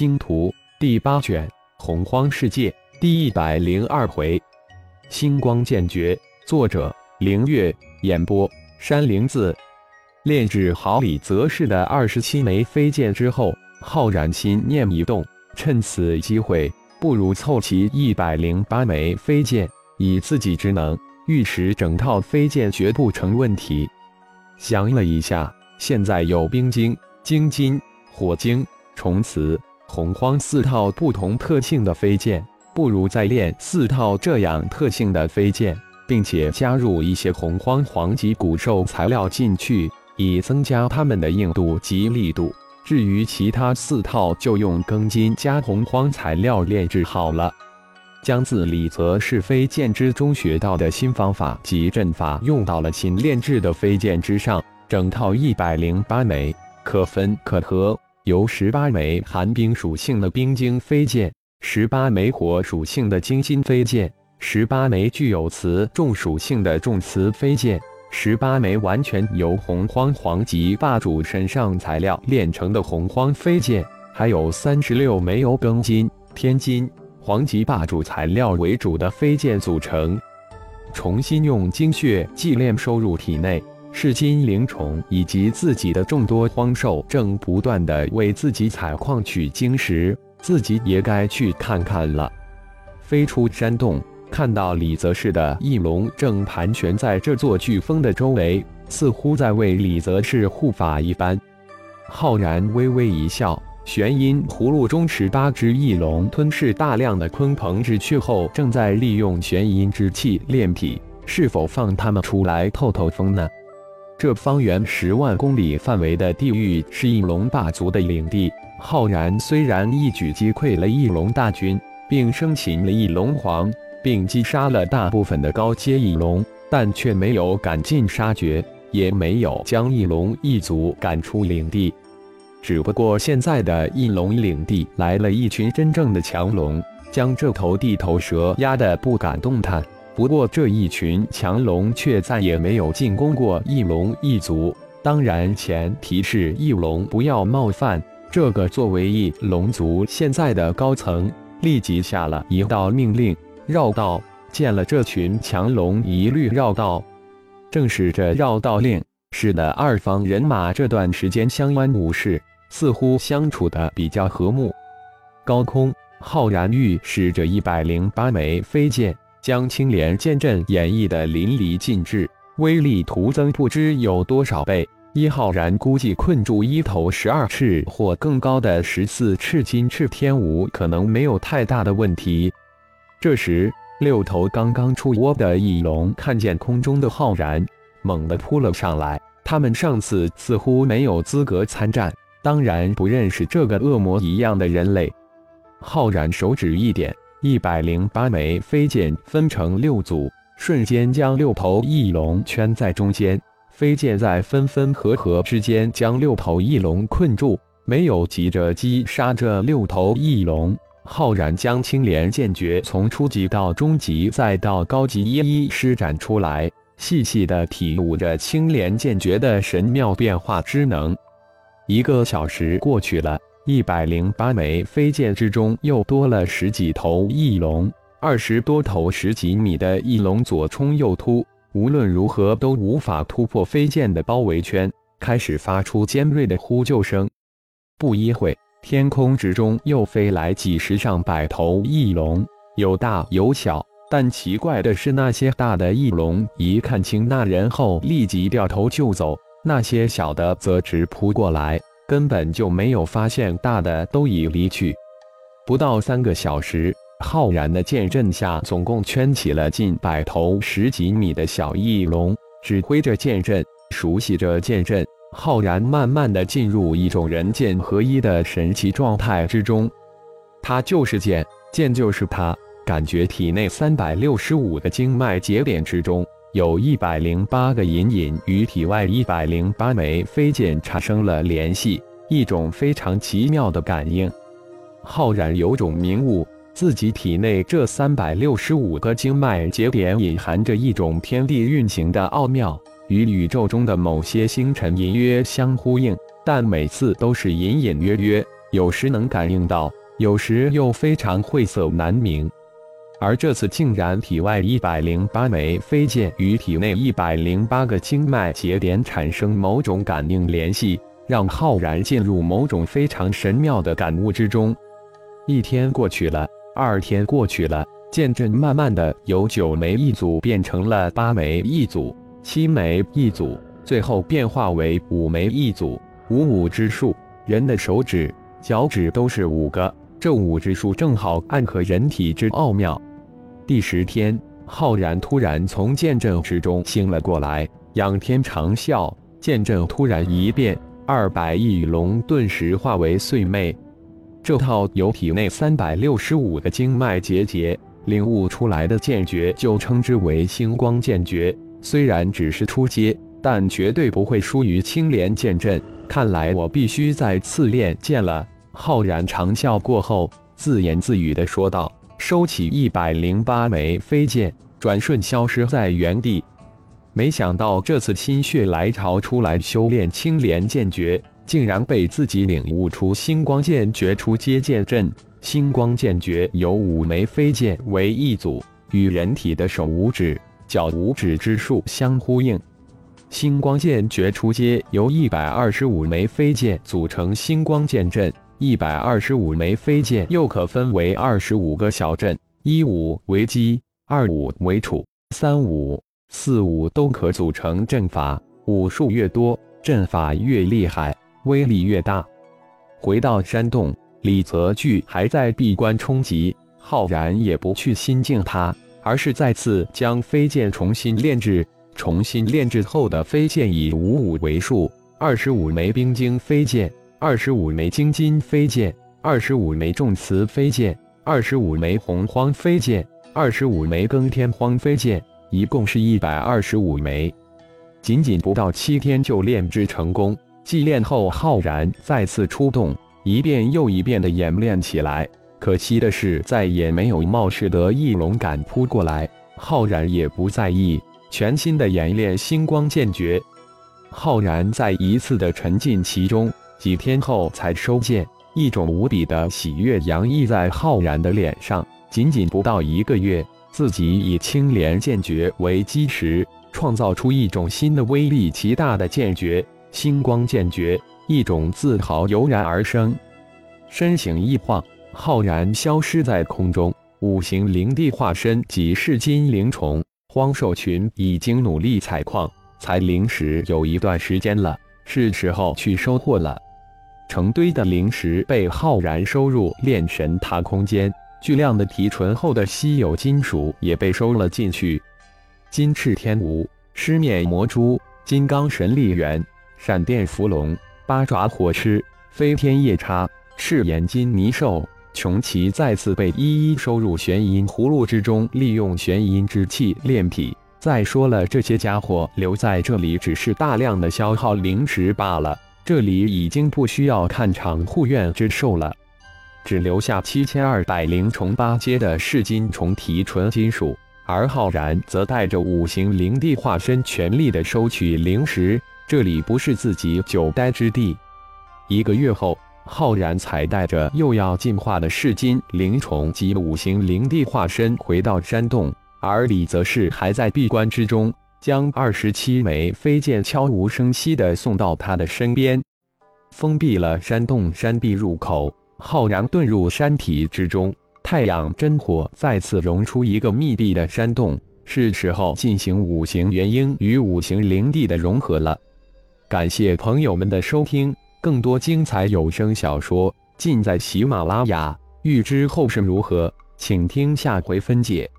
星图》第八卷《洪荒世界》第一百零二回，星光剑诀，作者：凌月，演播：山灵子。炼制好李泽氏的二十七枚飞剑之后，浩然心念一动，趁此机会，不如凑齐一百零八枚飞剑，以自己之能，御使整套飞剑绝不成问题。想了一下，现在有冰晶、晶金、火晶。重磁、洪荒四套不同特性的飞剑，不如再练四套这样特性的飞剑，并且加入一些洪荒黄级古兽材料进去，以增加它们的硬度及力度。至于其他四套，就用庚金加洪荒材料炼制好了。将自李泽是飞剑之中学到的新方法及阵法用到了新炼制的飞剑之上，整套一百零八枚，可分可合。由十八枚寒冰属性的冰晶飞剑，十八枚火属性的晶心飞剑，十八枚具有磁重属性的重磁飞剑，十八枚完全由洪荒黄级霸主身上材料炼成的洪荒飞剑，还有三十六枚由庚金、天金、黄级霸主材料为主的飞剑组成，重新用精血祭炼收入体内。是金灵虫以及自己的众多荒兽正不断的为自己采矿取晶石，自己也该去看看了。飞出山洞，看到李泽氏的翼龙正盘旋在这座飓风的周围，似乎在为李泽氏护法一般。浩然微微一笑，玄阴葫芦中十八只翼龙吞噬大量的鲲鹏之躯后，正在利用玄阴之气炼体，是否放他们出来透透风呢？这方圆十万公里范围的地域是翼龙霸族的领地。浩然虽然一举击溃了翼龙大军，并生擒了翼龙皇，并击杀了大部分的高阶翼龙，但却没有赶尽杀绝，也没有将翼龙一族赶出领地。只不过现在的翼龙领地来了一群真正的强龙，将这头地头蛇压得不敢动弹。不过这一群强龙却再也没有进攻过翼龙一族，当然前提是翼龙不要冒犯。这个作为翼龙族现在的高层，立即下了一道命令：绕道，见了这群强龙一律绕道。正是这绕道令，使得二方人马这段时间相安无事，似乎相处的比较和睦。高空，浩然欲使着一百零八枚飞剑。将青莲剑阵演绎的淋漓尽致，威力徒增不知有多少倍。一浩然估计困住一头十二翅或更高的十四翅金翅天蜈可能没有太大的问题。这时，六头刚刚出窝的翼龙看见空中的浩然，猛地扑了上来。他们上次似乎没有资格参战，当然不认识这个恶魔一样的人类。浩然手指一点。一百零八枚飞剑分成六组，瞬间将六头翼龙圈在中间。飞剑在分分合合之间将六头翼龙困住，没有急着击杀这六头翼龙。浩然将青莲剑诀从初级到中级再到高级一一施展出来，细细的体悟着青莲剑诀的神妙变化之能。一个小时过去了。一百零八枚飞剑之中，又多了十几头翼龙，二十多头十几米的翼龙左冲右突，无论如何都无法突破飞剑的包围圈，开始发出尖锐的呼救声。不一会，天空之中又飞来几十上百头翼龙，有大有小，但奇怪的是，那些大的翼龙一看清那人后，立即掉头就走；那些小的则直扑过来。根本就没有发现大的都已离去。不到三个小时，浩然的剑阵下总共圈起了近百头十几米的小翼龙。指挥着剑阵，熟悉着剑阵，浩然慢慢的进入一种人剑合一的神奇状态之中。他就是剑，剑就是他。感觉体内三百六十五个经脉节点之中。有一百零八个隐隐与体外一百零八枚飞剑产生了联系，一种非常奇妙的感应。浩然有种明悟，自己体内这三百六十五个经脉节点隐含着一种天地运行的奥妙，与宇宙中的某些星辰隐约相呼应，但每次都是隐隐约约，有时能感应到，有时又非常晦涩难明。而这次竟然体外一百零八枚飞剑与体内一百零八个经脉节点产生某种感应联系，让浩然进入某种非常神妙的感悟之中。一天过去了，二天过去了，剑阵慢慢的由九枚一组变成了八枚一组、七枚一组，最后变化为五枚一组。五五之数，人的手指、脚趾都是五个，这五之数正好暗合人体之奥妙。第十天，浩然突然从剑阵之中醒了过来，仰天长啸，剑阵突然一变，二百亿羽龙顿时化为碎魅。这套由体内三百六十五个经脉结节领悟出来的剑诀，就称之为星光剑诀。虽然只是初阶，但绝对不会输于青莲剑阵。看来我必须再次练剑了。浩然长啸过后，自言自语的说道。收起一百零八枚飞剑，转瞬消失在原地。没想到这次心血来潮出来修炼青莲剑诀，竟然被自己领悟出星光剑诀出阶剑阵。星光剑诀由五枚飞剑为一组，与人体的手五指、脚五指之数相呼应。星光剑诀出阶由一百二十五枚飞剑组成星光剑阵。一百二十五枚飞剑又可分为二十五个小阵，一五为基，二五为础，三五、四五都可组成阵法。武术越多，阵法越厉害，威力越大。回到山洞，李泽钜还在闭关冲击，浩然也不去心境他，而是再次将飞剑重新炼制。重新炼制后的飞剑以五五为数，二十五枚冰晶飞剑。二十五枚金金飞剑，二十五枚重磁飞剑，二十五枚洪荒飞剑，二十五枚更天荒飞剑，一共是一百二十五枚。仅仅不到七天就炼制成功。祭炼后，浩然再次出动，一遍又一遍的演练起来。可惜的是，再也没有冒失的翼龙敢扑过来。浩然也不在意，全新的演练星光剑诀。浩然再一次的沉浸其中。几天后才收剑，一种无比的喜悦洋溢在浩然的脸上。仅仅不到一个月，自己以青莲剑诀为基石，创造出一种新的威力极大的剑诀——星光剑诀，一种自豪油然而生。身形一晃，浩然消失在空中。五行灵帝化身即是金灵虫，荒兽群已经努力采矿、采灵石有一段时间了，是时候去收获了。成堆的灵石被浩然收入炼神塔空间，巨量的提纯后的稀有金属也被收了进去。金翅天蜈、狮面魔蛛、金刚神力猿、闪电伏龙、八爪火狮、飞天夜叉、赤眼金泥兽、穷奇再次被一一收入玄阴葫芦之中，利用玄阴之气炼体。再说了，这些家伙留在这里只是大量的消耗灵石罢了。这里已经不需要看场护院之兽了，只留下七千二百灵虫八阶的噬金虫提纯金属，而浩然则带着五行灵帝化身全力的收取灵石。这里不是自己久待之地。一个月后，浩然才带着又要进化的噬金灵虫及五行灵帝化身回到山洞，而李则是还在闭关之中。将二十七枚飞剑悄无声息地送到他的身边，封闭了山洞山壁入口。浩然遁入山体之中，太阳真火再次融出一个密闭的山洞，是时候进行五行元婴与五行灵帝的融合了。感谢朋友们的收听，更多精彩有声小说尽在喜马拉雅。欲知后事如何，请听下回分解。